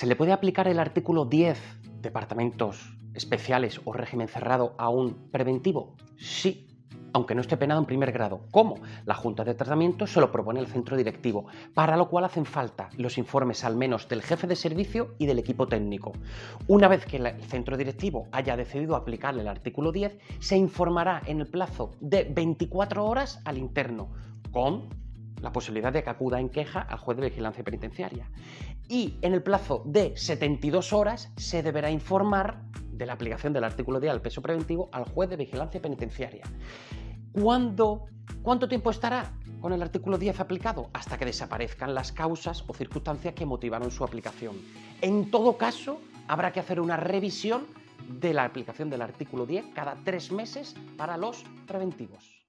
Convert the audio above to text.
¿Se le puede aplicar el artículo 10, departamentos especiales o régimen cerrado, a un preventivo? Sí, aunque no esté penado en primer grado. ¿Cómo? La Junta de Tratamiento se lo propone el centro directivo, para lo cual hacen falta los informes al menos del jefe de servicio y del equipo técnico. Una vez que el centro directivo haya decidido aplicar el artículo 10, se informará en el plazo de 24 horas al interno, con la posibilidad de que acuda en queja al juez de vigilancia penitenciaria. Y en el plazo de 72 horas se deberá informar de la aplicación del artículo 10 al peso preventivo al juez de vigilancia penitenciaria. ¿Cuándo, ¿Cuánto tiempo estará con el artículo 10 aplicado? Hasta que desaparezcan las causas o circunstancias que motivaron su aplicación. En todo caso, habrá que hacer una revisión de la aplicación del artículo 10 cada tres meses para los preventivos.